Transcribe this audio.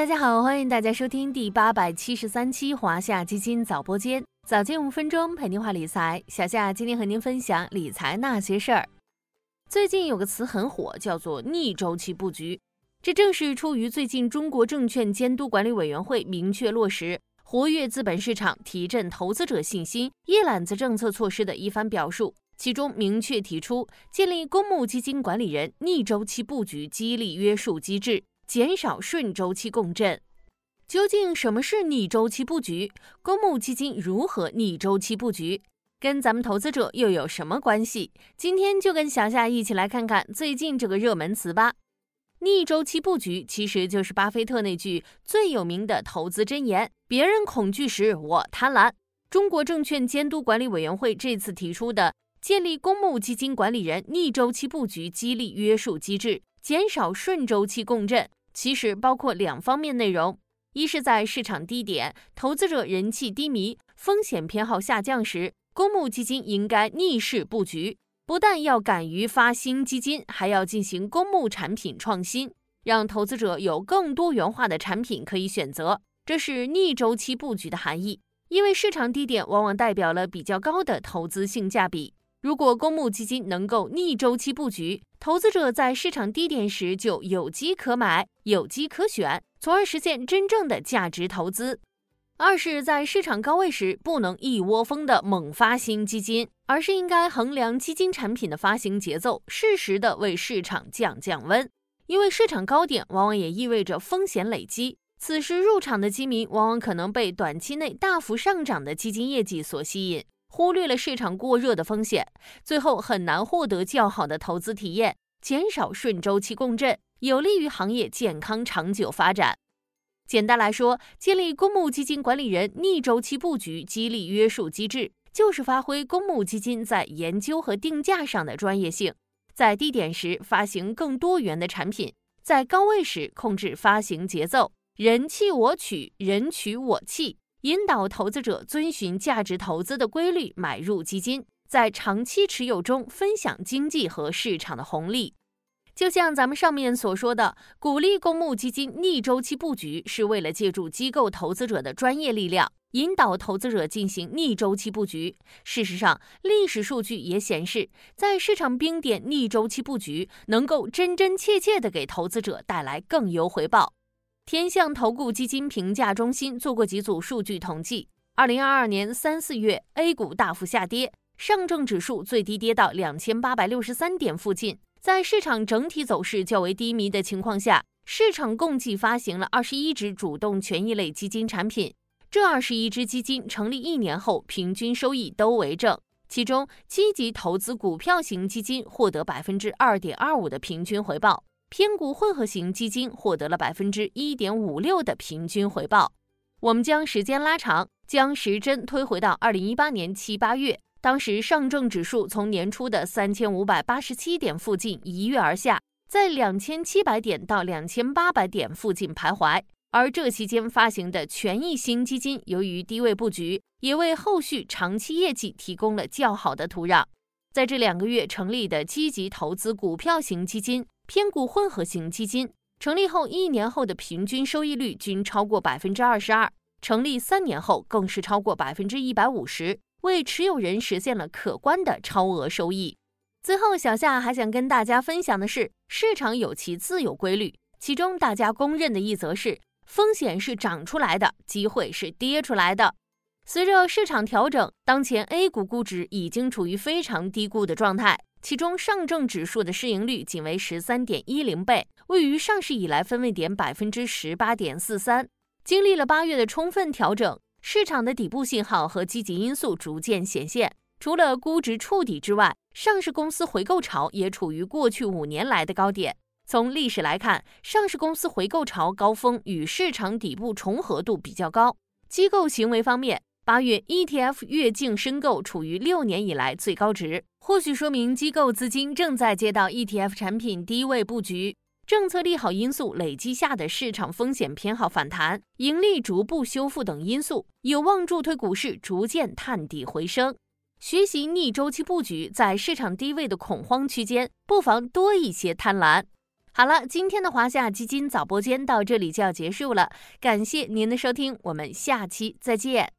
大家好，欢迎大家收听第八百七十三期华夏基金早播间，早间五分钟陪您话理财。小夏今天和您分享理财那些事儿。最近有个词很火，叫做逆周期布局，这正是出于最近中国证券监督管理委员会明确落实活跃资本市场、提振投资者信心一揽子政策措施的一番表述。其中明确提出建立公募基金管理人逆周期布局激励约束机制，减少顺周期共振。究竟什么是逆周期布局？公募基金如何逆周期布局？跟咱们投资者又有什么关系？今天就跟小夏一起来看看最近这个热门词吧。逆周期布局其实就是巴菲特那句最有名的投资箴言：别人恐惧时，我贪婪。中国证券监督管理委员会这次提出的。建立公募基金管理人逆周期布局激励约束机制，减少顺周期共振。其实包括两方面内容：一是，在市场低点、投资者人气低迷、风险偏好下降时，公募基金应该逆势布局，不但要敢于发新基金，还要进行公募产品创新，让投资者有更多元化的产品可以选择。这是逆周期布局的含义。因为市场低点往往代表了比较高的投资性价比。如果公募基金能够逆周期布局，投资者在市场低点时就有机可买、有机可选，从而实现真正的价值投资。二是，在市场高位时，不能一窝蜂的猛发新基金，而是应该衡量基金产品的发行节奏，适时的为市场降降温。因为市场高点往往也意味着风险累积，此时入场的基民往往可能被短期内大幅上涨的基金业绩所吸引。忽略了市场过热的风险，最后很难获得较好的投资体验，减少顺周期共振，有利于行业健康长久发展。简单来说，建立公募基金管理人逆周期布局激励约束机制，就是发挥公募基金在研究和定价上的专业性，在低点时发行更多元的产品，在高位时控制发行节奏，人弃我取，人取我弃。引导投资者遵循价值投资的规律买入基金，在长期持有中分享经济和市场的红利。就像咱们上面所说的，鼓励公募基金逆周期布局，是为了借助机构投资者的专业力量，引导投资者进行逆周期布局。事实上，历史数据也显示，在市场冰点逆周期布局，能够真真切切地给投资者带来更优回报。天象投顾基金评价中心做过几组数据统计，二零二二年三四月，A 股大幅下跌，上证指数最低跌到两千八百六十三点附近。在市场整体走势较为低迷的情况下，市场共计发行了二十一只主动权益类基金产品。这二十一只基金成立一年后，平均收益都为正。其中，积极投资股票型基金获得百分之二点二五的平均回报。偏股混合型基金获得了百分之一点五六的平均回报。我们将时间拉长，将时针推回到二零一八年七八月，当时上证指数从年初的三千五百八十七点附近一跃而下，在两千七百点到两千八百点附近徘徊。而这期间发行的权益型基金，由于低位布局，也为后续长期业绩提供了较好的土壤。在这两个月成立的积极投资股票型基金。偏股混合型基金成立后一年后的平均收益率均超过百分之二十二，成立三年后更是超过百分之一百五十，为持有人实现了可观的超额收益。最后，小夏还想跟大家分享的是，市场有其自有规律，其中大家公认的一则是：风险是涨出来的，机会是跌出来的。随着市场调整，当前 A 股估值已经处于非常低估的状态。其中，上证指数的市盈率仅为十三点一零倍，位于上市以来分位点百分之十八点四三。经历了八月的充分调整，市场的底部信号和积极因素逐渐显现。除了估值触底之外，上市公司回购潮也处于过去五年来的高点。从历史来看，上市公司回购潮高峰与市场底部重合度比较高。机构行为方面，八月 ETF 月净申购处于六年以来最高值，或许说明机构资金正在接到 ETF 产品低位布局。政策利好因素累积下的市场风险偏好反弹、盈利逐步修复等因素，有望助推股市逐渐探底回升。学习逆周期布局，在市场低位的恐慌区间，不妨多一些贪婪。好了，今天的华夏基金早播间到这里就要结束了，感谢您的收听，我们下期再见。